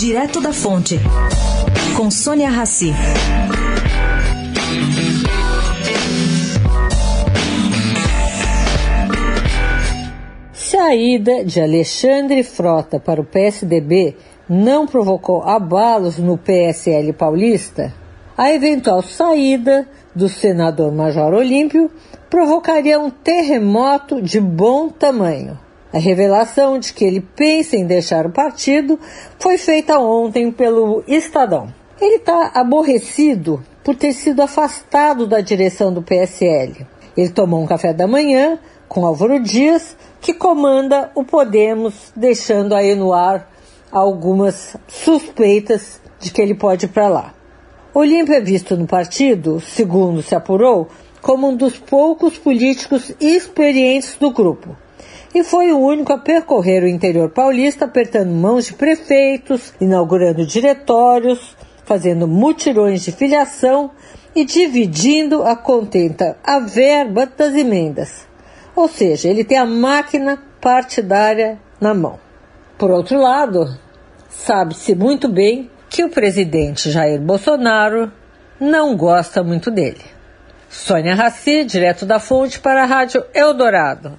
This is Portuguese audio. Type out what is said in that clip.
Direto da Fonte, com Sônia Rassi. Saída de Alexandre Frota para o PSDB não provocou abalos no PSL paulista, a eventual saída do senador Major Olímpio provocaria um terremoto de bom tamanho. A revelação de que ele pensa em deixar o partido foi feita ontem pelo Estadão. Ele está aborrecido por ter sido afastado da direção do PSL. Ele tomou um café da manhã com Álvaro Dias, que comanda o Podemos, deixando aí no ar algumas suspeitas de que ele pode ir para lá. Olímpio é visto no partido, segundo se apurou, como um dos poucos políticos experientes do grupo. E foi o único a percorrer o interior paulista, apertando mãos de prefeitos, inaugurando diretórios, fazendo mutirões de filiação e dividindo a contenta a verba das emendas. Ou seja, ele tem a máquina partidária na mão. Por outro lado, sabe-se muito bem que o presidente Jair Bolsonaro não gosta muito dele. Sônia Raci, direto da fonte para a Rádio Eldorado.